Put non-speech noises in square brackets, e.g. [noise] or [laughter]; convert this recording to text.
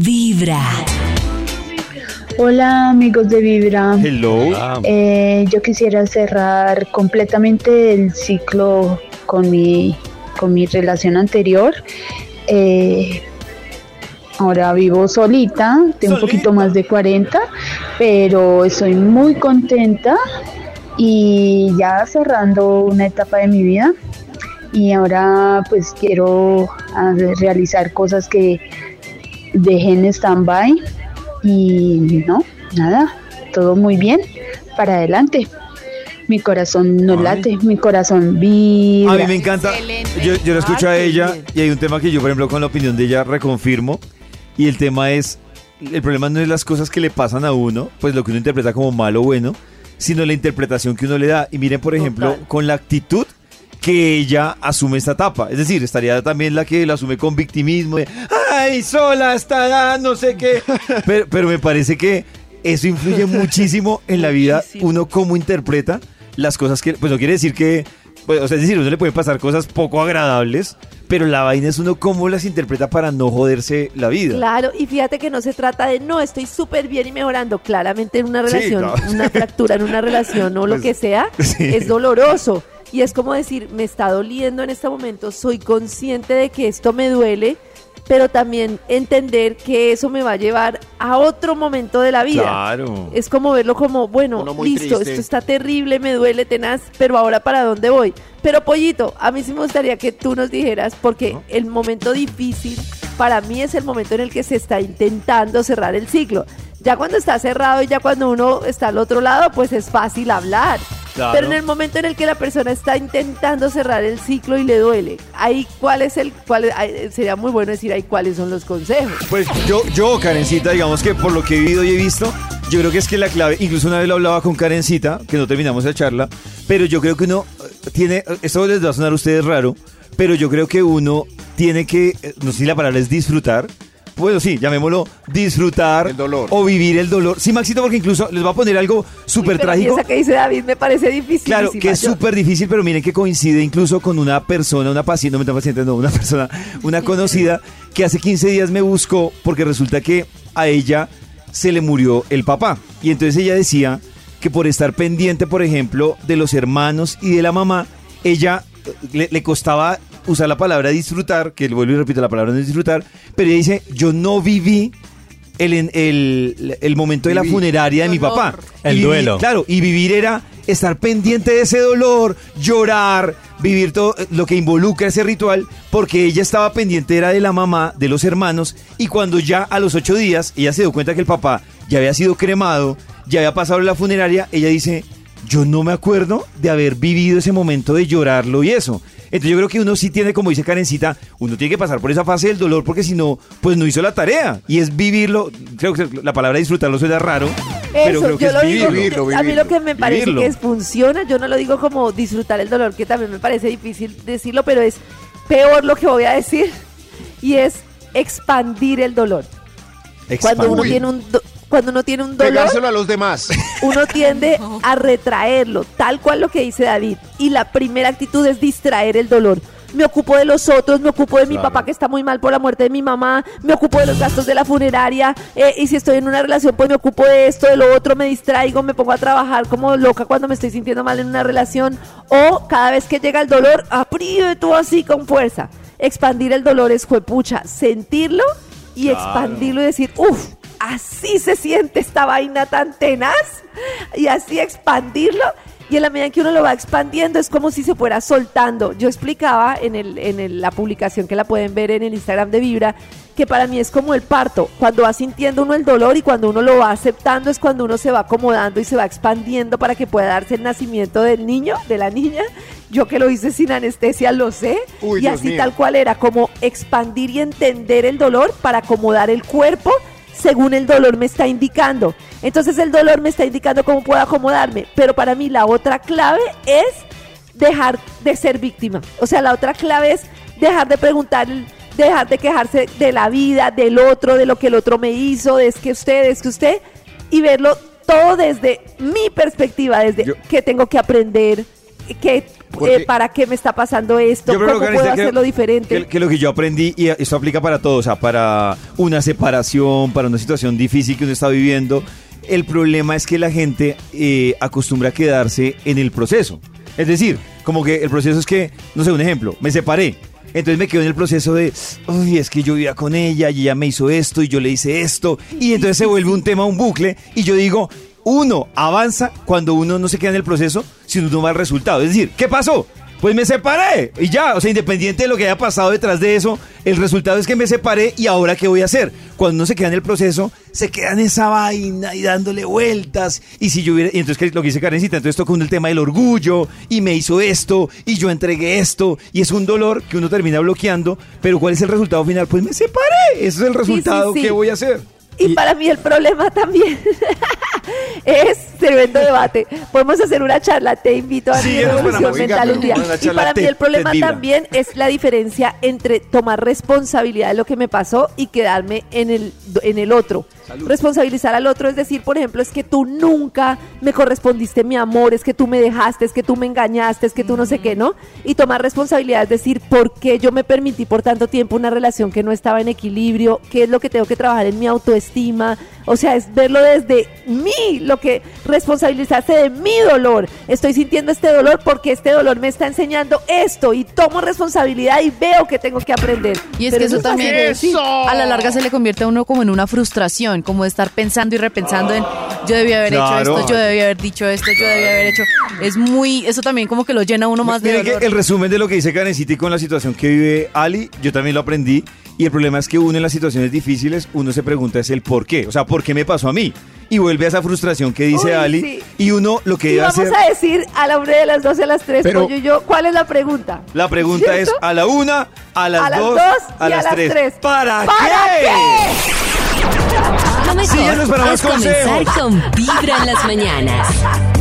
Vibra. Hola amigos de Vibra. Hello. Eh, yo quisiera cerrar completamente el ciclo con mi, con mi relación anterior. Eh, ahora vivo solita, tengo un poquito más de 40, pero estoy muy contenta y ya cerrando una etapa de mi vida. Y ahora pues quiero hacer- realizar cosas que dejé en stand-by y no, nada, todo muy bien, para adelante. Mi corazón no Ay. late, mi corazón vibra. A mí me encanta. Yo, yo la escucho Ah, a qué ella y hay un tema que yo, por ejemplo, con la opinión de ella reconfirmo. Y el tema es, el problema no es las cosas que le pasan a uno, pues lo que uno interpreta como malo o bueno, sino la interpretación que uno le da. Y miren, por ejemplo, Total. con la actitud que ella asume esta etapa. Es decir, estaría también la que la asume con victimismo, de, ay, sola estará, no sé qué. [laughs] Pero, pero me parece que eso influye muchísimo en la vida, Muchísimo. uno cómo interpreta las cosas que, pues no quiere decir que, pues, o sea, es decir, a uno le pueden pasar cosas poco agradables, pero la vaina es uno cómo las interpreta para no joderse la vida. Claro, y fíjate que no se trata de no, estoy súper bien y mejorando. Claramente en una Sí, relación, claro. una fractura en una relación o lo [laughs] Pues, que sea, sí. es doloroso. Y es como decir, me está doliendo en este momento, soy consciente de que esto me duele, pero también entender que eso me va a llevar a otro momento de la vida. Claro. Es como verlo como, bueno, listo, triste. esto está terrible, me duele tenaz, pero ahora para dónde voy. Pero Pollito, a mí sí me gustaría que tú nos dijeras, porque el momento difícil para mí es el momento en el que se está intentando cerrar el ciclo. Ya cuando está cerrado y ya cuando uno está al otro lado, pues es fácil hablar. Claro. Pero en el momento en el que la persona está intentando cerrar el ciclo y le duele, ahí cuál es el, cuál sería muy bueno decir ahí cuáles son los consejos. Pues yo, yo, Karencita, digamos que por lo que he vivido y he visto, yo creo que es que la clave, incluso una vez lo hablaba con Karencita, que no terminamos la charla, pero yo creo que uno eh, tiene, eh, esto les va a sonar a ustedes raro, pero yo creo que uno tiene que, eh, no sé si la palabra es disfrutar, bueno, sí, llamémoslo disfrutar El dolor. o vivir el dolor. Sí, Maxito, porque incluso les va a poner algo súper trágico. Esa que dice David me parece difícil. Claro, que es súper difícil, pero miren que coincide incluso con una persona, una paciente, no me paciente, no, una persona, una conocida, que hace 15 días me buscó porque resulta que a ella se le murió el papá. Y entonces ella decía que por estar pendiente, por ejemplo, de los hermanos y de la mamá, ella eh, le, le costaba usar la palabra disfrutar, que vuelvo y repito, la palabra no disfrutar, pero ella dice, yo no viví el, el, el momento de la funeraria de mi papá. El Y viví- duelo. Claro, y vivir era estar pendiente de ese dolor, llorar, vivir todo eh, lo que involucra ese ritual, porque ella estaba pendiente era de la mamá, de los hermanos, y cuando ya a los ocho días ella se dio cuenta que el papá ya había sido cremado, ya había pasado la funeraria, ella dice, yo no me acuerdo de haber vivido ese momento de llorarlo y eso. Entonces yo creo que uno sí tiene, como dice Karencita, uno tiene que pasar por esa fase del dolor porque si no, pues no hizo la tarea. Y es vivirlo, creo que la palabra disfrutarlo suena raro, pero Eso, creo que yo es lo digo, vivirlo. vivirlo, a mí lo que me parece Vivirlo. que es, funciona, yo no lo digo como disfrutar el dolor, que también me parece difícil decirlo, pero es peor lo que voy a decir, y es expandir el dolor. Cuando uno tiene un do- cuando uno tiene un dolor, Pegárselo a los demás. [laughs] uno tiende a retraerlo, tal cual lo que dice David. Y la primera actitud es distraer el dolor. Me ocupo de los otros, me ocupo de mi Claro. papá que está muy mal por la muerte de mi mamá, me ocupo de los gastos de la funeraria, eh, y si estoy en una relación, pues me ocupo de esto, de lo otro, me distraigo, me pongo a trabajar como loca cuando me estoy sintiendo mal en una relación, o cada vez que llega el dolor, aprieto así con fuerza. Expandir el dolor es juepucha, sentirlo y expandirlo y decir, uff, así se siente esta vaina tan tenaz y así expandirlo. Y en la medida en que uno lo va expandiendo es como si se fuera soltando. Yo explicaba en, el, en el- la publicación que la pueden ver en el Instagram de Vibra que para mí es como el parto. Cuando va sintiendo uno el dolor y cuando uno lo va aceptando es cuando uno se va acomodando y se va expandiendo para que pueda darse el nacimiento del niño, de la niña. Yo que lo hice sin anestesia lo sé. Uy, y Dios así mío. tal cual era, como expandir y entender el dolor para acomodar el cuerpo según el dolor me está indicando. Entonces el dolor me está indicando cómo puedo acomodarme. Pero para mí la otra clave es dejar de ser víctima. O sea, la otra clave es dejar de preguntar, dejar de quejarse de la vida, del otro, de lo que el otro me hizo, de es que usted, es que usted, y verlo todo desde mi perspectiva, desde Yo- qué tengo que aprender, qué, Porque- eh, para qué me está pasando esto, Yo cómo puedo que- hacerlo diferente. Que, que lo que yo aprendí, y esto aplica para todo, o sea, para una separación, para una situación difícil que uno está viviendo, el problema es que la gente eh, acostumbra a quedarse en el proceso. Es decir, como que el proceso es que, no sé, un ejemplo, me separé. Entonces me quedo en el proceso de, uy, es que yo vivía con ella y ella me hizo esto y yo le hice esto. Y entonces se vuelve un tema, un bucle. Y yo digo, uno avanza cuando uno no se queda en el proceso, sino uno va al resultado. Es decir, ¿qué pasó? Pues me separé y ya, o sea, independiente de lo que haya pasado detrás de eso, el resultado es que me separé y ahora qué voy a hacer. Cuando uno se queda en el proceso, se queda en esa vaina y dándole vueltas. Y si yo hubiera, y entonces ¿qué es lo que dice Karencita, entonces toca uno el tema del orgullo y me hizo esto y yo entregué esto y es un dolor que uno termina bloqueando, pero ¿cuál es el resultado final? Pues me separé, ese es el resultado sí. que voy a hacer. Y, para mí el problema también [laughs] tremendo debate. Podemos hacer una charla, te invito a Sí, mi revolución mental un día. Y para mí el problema también es la diferencia entre tomar responsabilidad de lo que me pasó y quedarme en el, en el otro. Responsabilizar al otro es decir, por ejemplo, es que tú nunca me correspondiste mi amor, es que tú me dejaste, es que tú me engañaste, es que tú no sé qué, ¿no? Y tomar responsabilidad es decir, ¿por qué yo me permití por tanto tiempo una relación que no estaba en equilibrio? ¿Qué es lo que tengo que trabajar en mi autoestima? O sea, es verlo desde mí, lo que responsabilizarse de mi dolor. Estoy sintiendo este dolor porque este dolor me está enseñando esto y tomo responsabilidad y veo que tengo que aprender. Y es Pero que eso es fácil también decir. a la larga se le convierte a uno como en una frustración, como de estar pensando y repensando en yo debía haber Claro. hecho esto, yo debía haber dicho esto, yo debía haber hecho. Es muy, eso también como que lo llena uno más de Mire que dolor. el resumen de lo que dice Karencita y con la situación que vive Ali, yo también lo aprendí. Y el problema es que uno en las situaciones difíciles, uno se pregunta es el por qué. O sea, ¿por qué me pasó a mí? Y vuelve a esa frustración que dice Uy, Ali. sí. Y uno lo que Y debe vamos hacer... a decir a la una de las 12 a las 3, Pero- Pollo y yo, ¿cuál es la pregunta? La pregunta es a la una, a las, A las dos, dos a y a las las tres. tres. ¿Para, ¿Para qué? Lo mejor para más es comenzar consejos. con Vibra en las mañanas.